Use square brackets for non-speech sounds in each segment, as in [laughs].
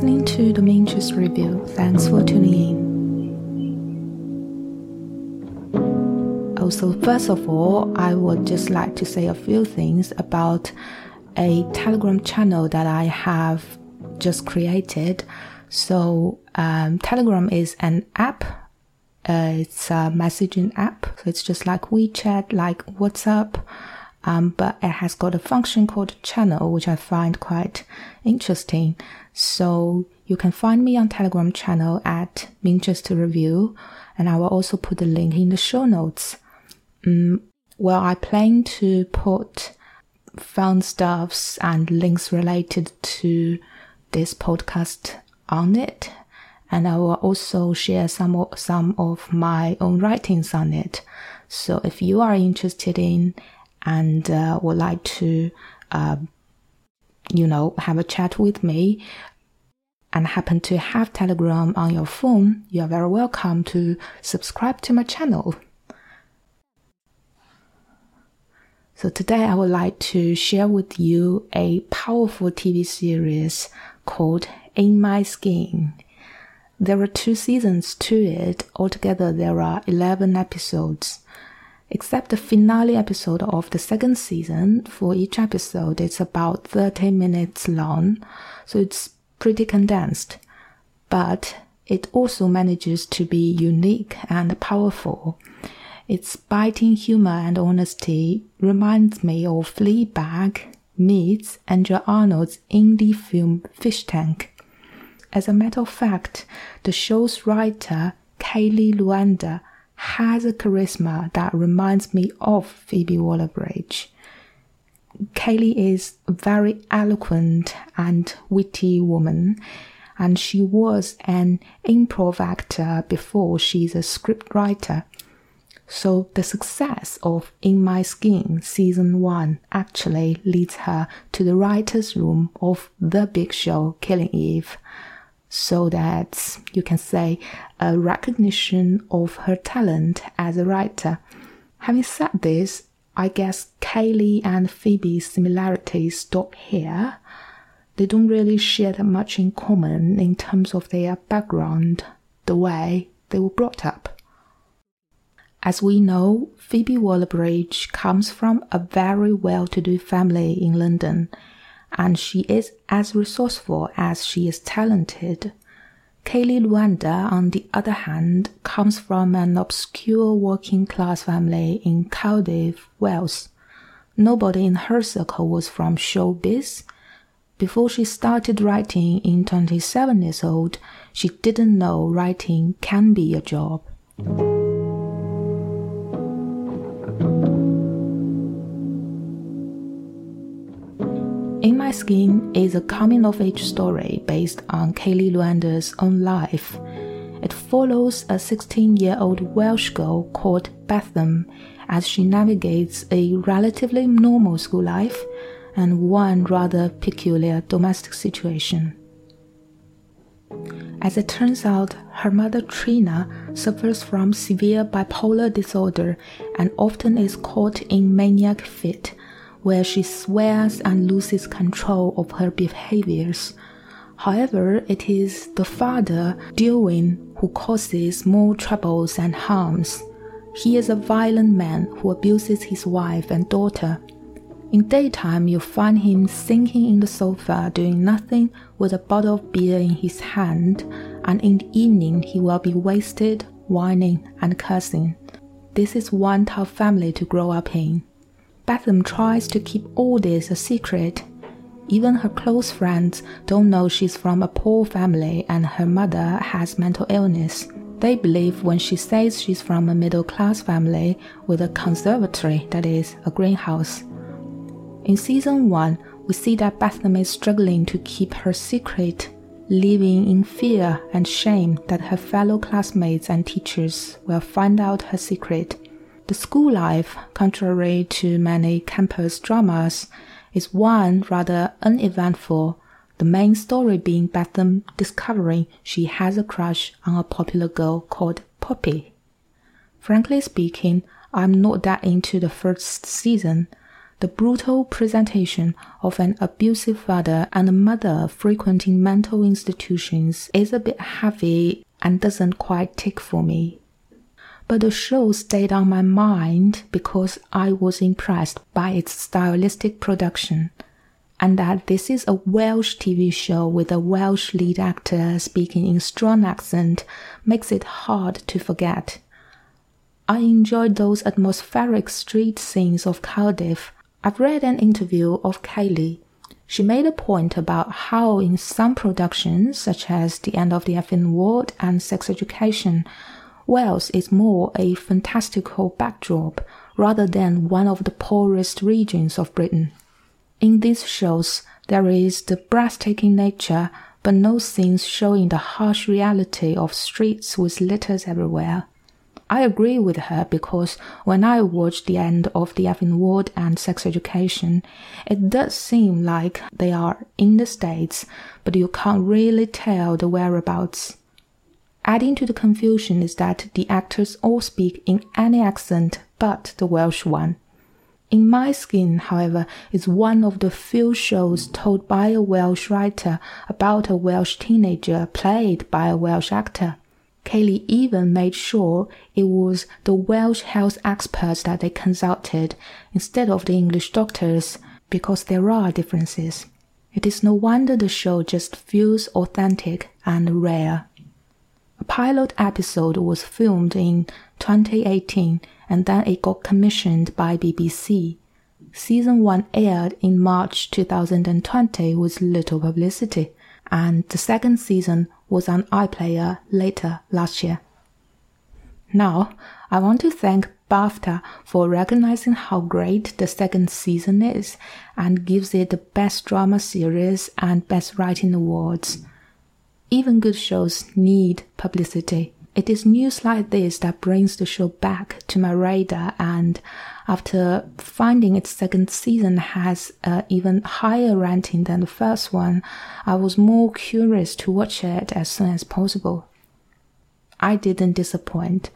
listening to the Minchester Review. Thanks for tuning in. Also, first of all, I would just like to say a few things about a Telegram channel that I have just created. So, um, Telegram is an app. Uh, it's a messaging app. So it's just like WeChat, like WhatsApp. Um, but it has got a function called channel, which I find quite interesting. So you can find me on Telegram channel at Minchester Review, and I will also put the link in the show notes. Um, well, I plan to put fun stuffs and links related to this podcast on it, and I will also share some some of my own writings on it. So if you are interested in and uh, would like to, uh, you know, have a chat with me and happen to have Telegram on your phone, you are very welcome to subscribe to my channel. So today I would like to share with you a powerful TV series called In My Skin. There are two seasons to it. Altogether, there are 11 episodes. Except the finale episode of the second season, for each episode it's about 30 minutes long, so it's pretty condensed. But it also manages to be unique and powerful. Its biting humor and honesty reminds me of Fleabag meets Andrea Arnold's indie film Fish Tank. As a matter of fact, the show's writer, Kayleigh Llewellyn, has a charisma that reminds me of Phoebe Waller-Bridge. Kayleigh is a very eloquent and witty woman, and she was an improv actor before she's a script writer. So the success of In My Skin season 1 actually leads her to the writer's room of the big show Killing Eve. So that you can say a recognition of her talent as a writer. Having said this, I guess Kayleigh and Phoebe's similarities stop here. They don't really share that much in common in terms of their background, the way they were brought up. As we know, Phoebe Waller-Bridge comes from a very well-to-do family in London, and she is as resourceful as she is talented. Kayleigh Llewellyn, on the other hand, comes from an obscure working class family in Cardiff, Wales. Nobody in her circle was from showbiz. Before she started writing in 27 years old, she didn't know writing can be a job. My Skin is a coming of age story based on Kayleigh Llewellyn's own life. It follows a 16 year old Welsh girl called Bethan as she navigates a relatively normal school life and one rather peculiar domestic situation. As it turns out, her mother Trina suffers from severe bipolar disorder and often is caught in maniac fit where she swears and loses control of her behaviors. However, it is the father, Dewin, who causes more troubles and harms. He is a violent man who abuses his wife and daughter. In daytime, you find him sinking in the sofa doing nothing with a bottle of beer in his hand, and in the evening, he will be wasted, whining, and cursing. This is one tough family to grow up in. Bethan tries to keep all this a secret. Even her close friends don't know she's from a poor family and her mother has mental illness. They believe when she says she's from a middle class family with a conservatory, that is, a greenhouse. In season 1, we see that Bethan is struggling to keep her secret, living in fear and shame that her fellow classmates and teachers will find out her secret the school life, contrary to many campus dramas, is one rather uneventful, the main story being Bethan discovering she has a crush on a popular girl called Poppy. Frankly speaking, I'm not that into the first season. the brutal presentation of an abusive father and a mother frequenting mental institutions is a bit heavy and doesn't quite tick for me. But the show stayed on my mind because I was impressed by its stylistic production, and that this is a Welsh TV show with a Welsh lead actor speaking in strong accent makes it hard to forget. I enjoyed those atmospheric street scenes of Cardiff I've read an interview of Kayleigh. She made a point about how in some productions, such as The End of the Effing World and Sex Education, Wales is more a fantastical backdrop rather than one of the poorest regions of Britain. In these shows, there is the breathtaking nature, but no scenes showing the harsh reality of streets with litters everywhere. I agree with her because when I watch the end of The Effing World and Sex Education, it does seem like they are in the States, but you can't really tell the whereabouts. Adding to the confusion is that the actors all speak in any accent but the Welsh one. In My Skin, however, is one of the few shows told by a Welsh writer about a Welsh teenager played by a Welsh actor. Kayleigh even made sure it was the Welsh health experts that they consulted instead of the English doctors because there are differences. It is no wonder the show just feels authentic and rare. A pilot episode was filmed in 2018 and then it got commissioned by BBC. Season 1 aired in March 2020 with little publicity, and the second season was on iPlayer later last year. Now, I want to thank BAFTA for recognizing how great the second season is and gives it the Best Drama Series and Best Writing Awards. Even good shows need publicity. It is news like this that brings the show back to my radar and after finding its second season has an even higher rating than the first one, I was more curious to watch it as soon as possible. I didn't disappoint.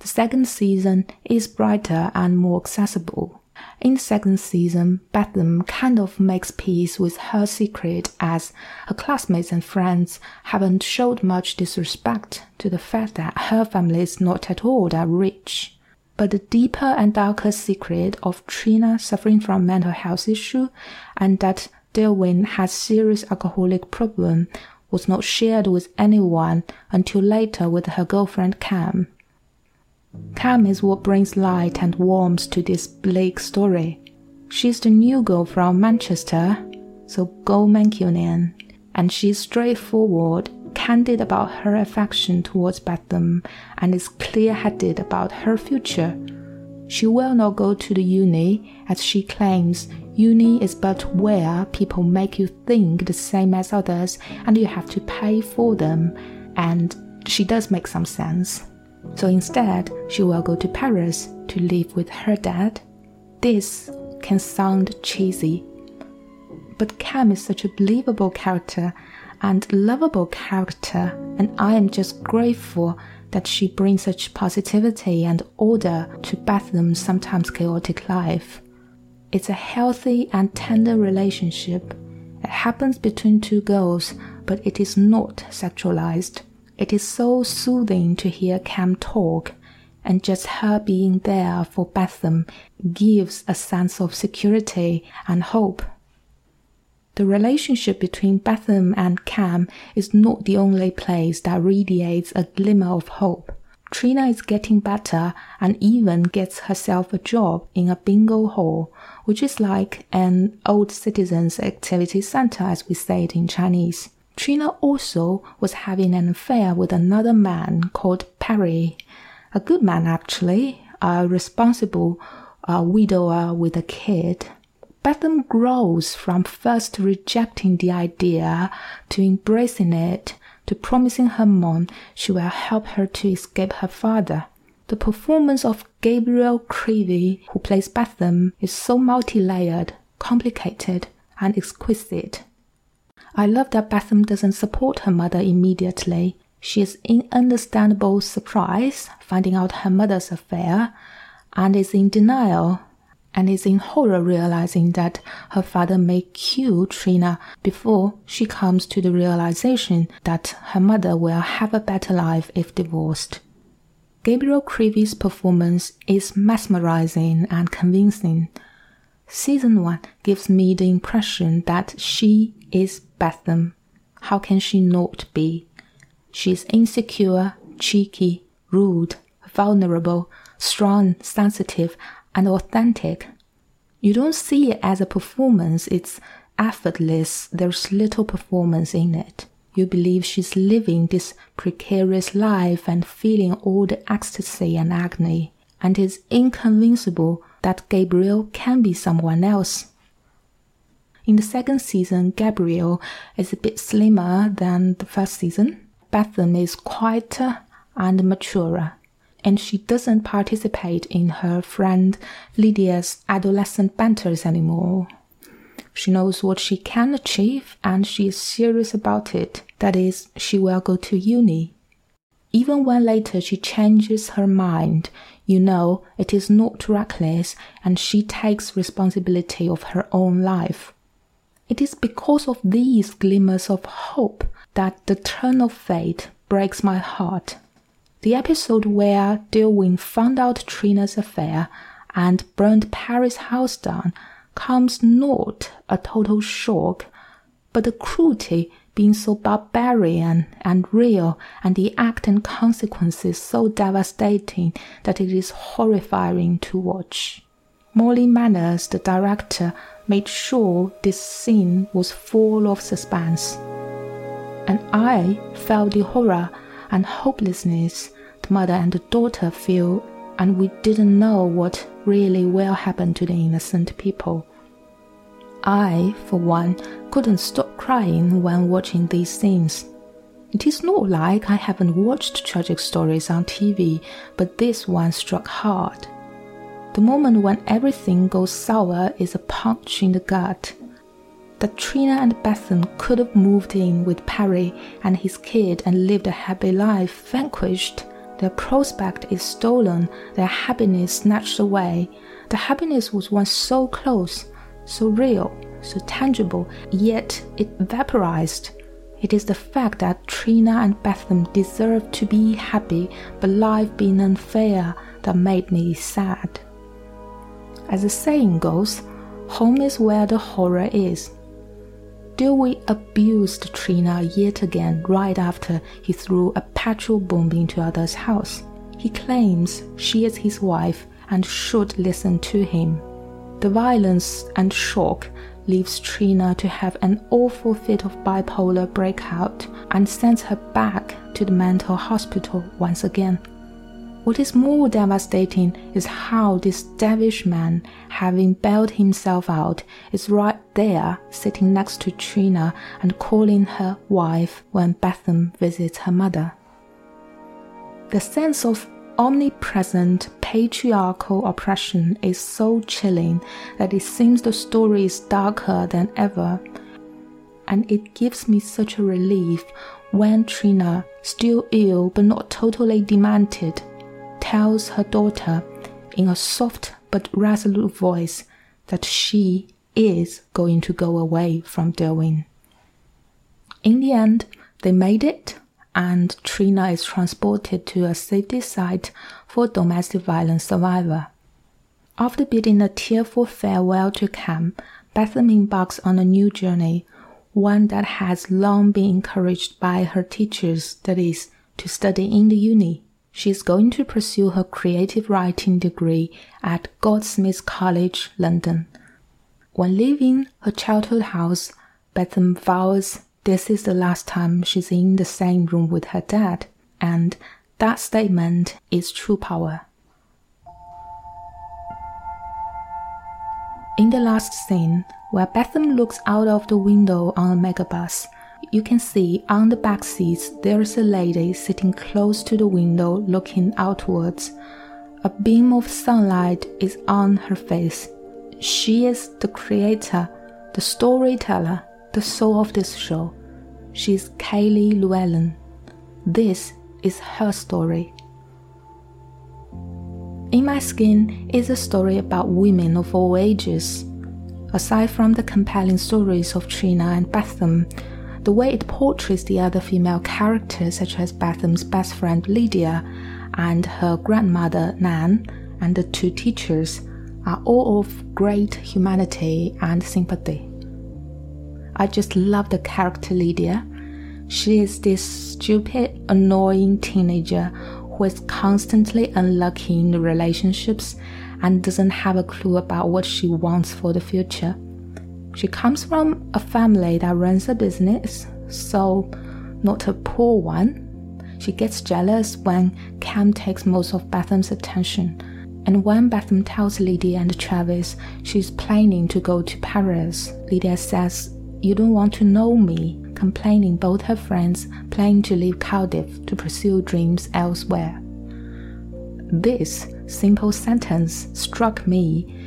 The second season is brighter and more accessible. In the second season, Bethan kind of makes peace with her secret as her classmates and friends haven't showed much disrespect to the fact that her family is not at all that rich. But the deeper and darker secret of Trina suffering from mental health issue and that Derwin has serious alcoholic problem was not shared with anyone until later with her girlfriend Cam. Cam is what brings light and warmth to this bleak story. She's the new girl from Manchester, so go Mancunian, and she's straightforward candid about her affection towards Bethlehem and is clear headed about her future. She will not go to the uni, as she claims uni is but where people make you think the same as others and you have to pay for them, and she does make some sense. So instead, she will go to Paris to live with her dad. This can sound cheesy, but Cam is such a believable character and lovable character, and I am just grateful that she brings such positivity and order to Bethlehem's sometimes chaotic life. It's a healthy and tender relationship. It happens between two girls, but it is not sexualized. It is so soothing to hear Cam talk, and just her being there for Bethan gives a sense of security and hope the relationship between Bethan and Cam is not the only place that radiates a glimmer of hope. Trina is getting better and even gets herself a job in a bingo hall, which is like an old citizens activity center as we say it in Chinese. Trina also was having an affair with another man called Perry, a good man actually, a responsible a widower with a kid. Bethlehem grows from first rejecting the idea to embracing it to promising her mom she will help her to escape her father. The performance of Gabrielle Creevy, who plays Bethlehem, is so multi-layered, complicated, and exquisite. I love that Bethlehem doesn't support her mother immediately. She is in understandable surprise finding out her mother's affair and is in denial and is in horror realizing that her father may kill Trina before she comes to the realization that her mother will have a better life if divorced. Gabrielle Creevy's performance is mesmerizing and convincing. Season 1 gives me the impression that she is Bethany. How can she not be? She is insecure, cheeky, rude, vulnerable, strong, sensitive, and authentic. You don't see it as a performance, it's effortless, there's little performance in it. You believe she's living this precarious life and feeling all the ecstasy and agony, and it's inconceivable that Gabrielle can be someone else. In the second season, Gabrielle is a bit slimmer than the first season. Bethany is quieter and maturer and she doesn't participate in her friend Lydia's adolescent banters anymore. She knows what she can achieve and she is serious about it. That is, she will go to uni. Even when later she changes her mind, you know it is not reckless and she takes responsibility of her own life. It is because of these glimmers of hope that the turn of fate breaks my heart. The episode where Derwin found out Trina's affair and burned Perry's house down comes not a total shock, but the cruelty being so barbarian and real and the act and consequences so devastating that it is horrifying to watch. Molly Manners, the director, made sure this scene was full of suspense. And I felt the horror and hopelessness the mother and the daughter feel, and we didn't know what really will happen to the innocent people. I, for one, couldn't stop crying when watching these scenes. It is not like I haven't watched tragic stories on TV, but this one struck hard. The moment when everything goes sour is a punch in the gut. That Trina and Bethany could have moved in with Perry and his kid and lived a happy life vanquished their prospect is stolen, their happiness snatched away. The happiness was once so close, so real, so tangible, yet it vaporized. It is the fact that Trina and Bethany deserved to be happy, but life being unfair, that made me sad. As the saying goes, home is where the horror is. Dewey abused Trina yet again right after he threw a petrol bomb into Ada's house. He claims she is his wife and should listen to him. The violence and shock leaves Trina to have an awful fit of bipolar breakout and sends her back to the mental hospital once again. What is more devastating is how this devilish man, having bailed himself out, is right there sitting next to Trina and calling her wife when Bethan visits her mother. The sense of omnipresent patriarchal oppression is so chilling that it seems the story is darker than ever. And it gives me such a relief when Trina, still ill but not totally demented, tells her daughter in a soft but resolute voice that she is going to go away from Derwin. In the end, they made it, and Trina is transported to a safety site for domestic violence survivor. After bidding a tearful farewell to Cam, Bethany embarks on a new journey, one that has long been encouraged by her teachers, that is, to study in the uni. She is going to pursue her creative writing degree at Goldsmiths College, London. When leaving her childhood house, Bethany vows this is the last time she's in the same room with her dad, and that statement is true power. In the last scene, where Bethany looks out of the window on a megabus, you can see on the back seats there's a lady sitting close to the window looking outwards. A beam of sunlight is on her face. She is the creator, the storyteller, the soul of this show. She's Kayleigh Llewellyn. This is her story. In My Skin is a story about women of all ages. Aside from the compelling stories of Trina and Bethan, the way it portrays the other female characters, such as Bethan's best friend Lydia and her grandmother Nan, and the two teachers, are all of great humanity and sympathy. I just love the character Lydia. She is this stupid, annoying teenager who is constantly unlucky in relationships and doesn't have a clue about what she wants for the future. She comes from a family that runs a business, so not a poor one. She gets jealous when Cam takes most of Bethan's attention. And when Bethan tells Lydia and Travis she's planning to go to Paris, Lydia says, You don't want to know me complaining both her friends planning to leave Cardiff to pursue dreams elsewhere. This simple sentence struck me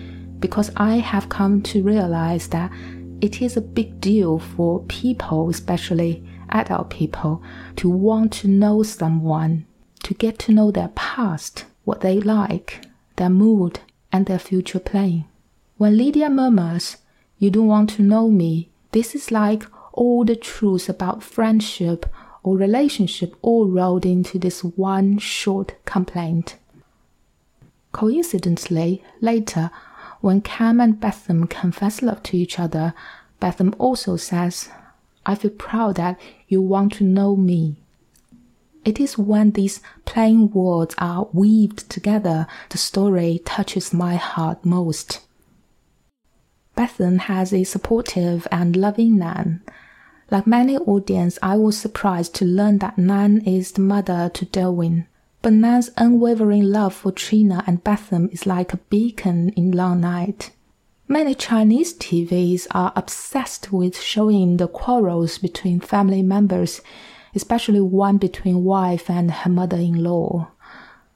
because I have come to realize that it is a big deal for people, especially adult people, to want to know someone, to get to know their past, what they like, their mood, and their future plan. When Lydia murmurs, You don't want to know me, this is like all the truths about friendship or relationship all rolled into this one short complaint. Coincidentally, later, when Cam and Bethan confess love to each other, Bethan also says, I feel proud that you want to know me. It is when these plain words are weaved together the story touches my heart most. Bethan has a supportive and loving Nan, like many audience, I was surprised to learn that Nan is the mother to Derwin. But Nan's unwavering love for Trina and Bethan is like a beacon in long night. Many Chinese TVs are obsessed with showing the quarrels between family members, especially one between wife and her mother-in-law.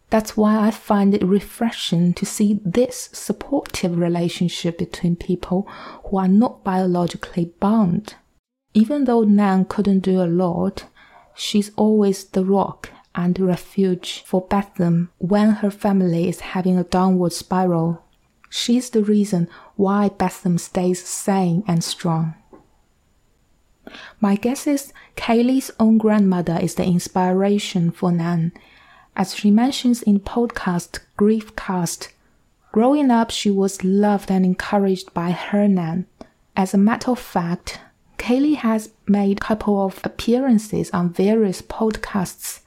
That's why I find it refreshing to see this supportive relationship between people who are not biologically bound. Even though Nan couldn't do a lot, she's always the rock and refuge for Bethan when her family is having a downward spiral. She's the reason why Bethan stays sane and strong. My guess is Kayleigh's own grandmother is the inspiration for Nan. As she mentions in podcast Griefcast, growing up she was loved and encouraged by her Nan. As a matter of fact, Kayleigh has made a couple of appearances on various podcasts,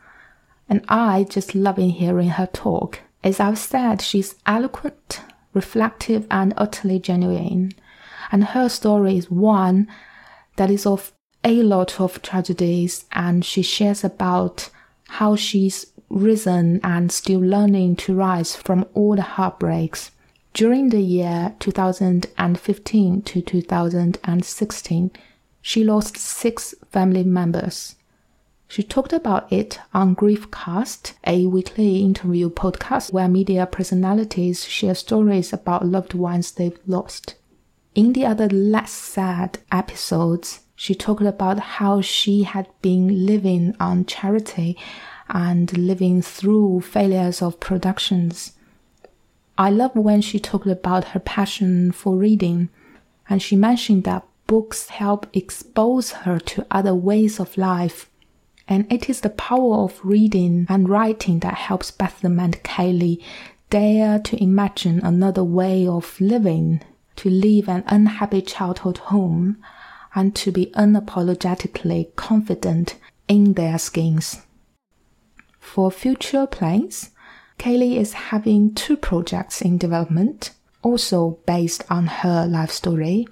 and I just loving hearing her talk. As I've said, she's eloquent, reflective, and utterly genuine. And her story is one that is of a lot of tragedies, and she shares about how she's risen and still learning to rise from all the heartbreaks. During the year 2015 to 2016, she lost six family members. She talked about it on Griefcast, a weekly interview podcast where media personalities share stories about loved ones they've lost. In the other less sad episodes, she talked about how she had been living on charity and living through failures of productions. I love when she talked about her passion for reading, and she mentioned that books help expose her to other ways of life. And it is the power of reading and writing that helps Bethan and Kayleigh dare to imagine another way of living, to leave an unhappy childhood home, and to be unapologetically confident in their skins. For future plans, Kayleigh is having two projects in development, also based on her life story.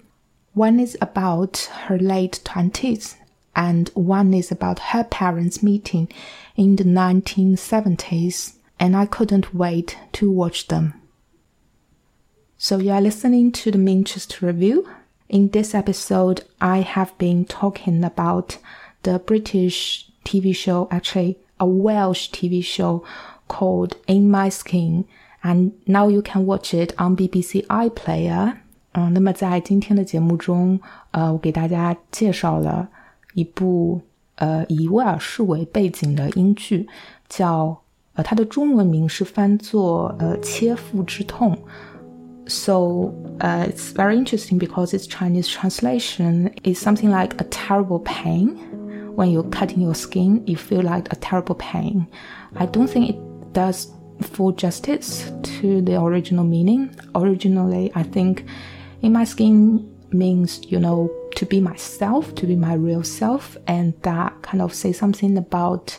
One is about her late 20s, and one is about her parents' meeting in the 1970s, and I couldn't wait to watch them. So, you are listening to the Minchester Review. In this episode, I have been talking about the British TV show, actually, a Welsh TV show called In My Skin, and now you can watch it on BBC iPlayer. 嗯，那么在今天的节目中，呃，我给大家介绍了 一部呃以威尔士为背景的英剧，叫 呃，它的中文名是翻作呃切腹之痛。So uh, it's very interesting because its Chinese translation is something like a terrible pain. When you're cutting your skin, you feel like a terrible pain. I don't think it does full justice to the original meaning. Originally, I think in my skin means, you know, to be myself, to be my real self, and that kind of say something about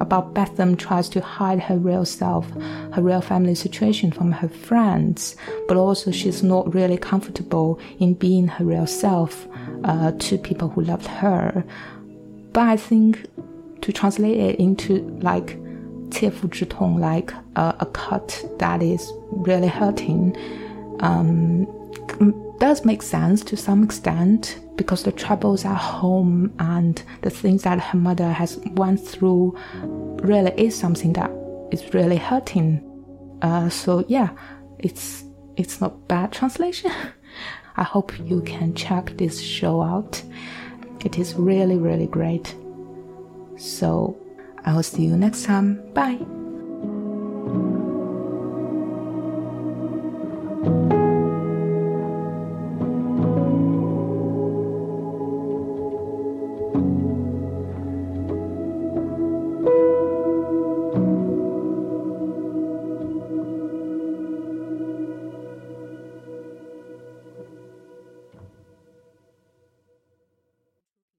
about Bethan tries to hide her real self, her real family situation from her friends, but also she's not really comfortable in being her real self uh, to people who loved her. But I think to translate it into like 切肤之痛, like a, a cut that is really hurting. Um, does make sense to some extent because the troubles at home and the things that her mother has went through really is something that is really hurting. Uh, so yeah, it's it's not bad translation. [laughs] I hope you can check this show out. It is really really great. So I will see you next time. Bye.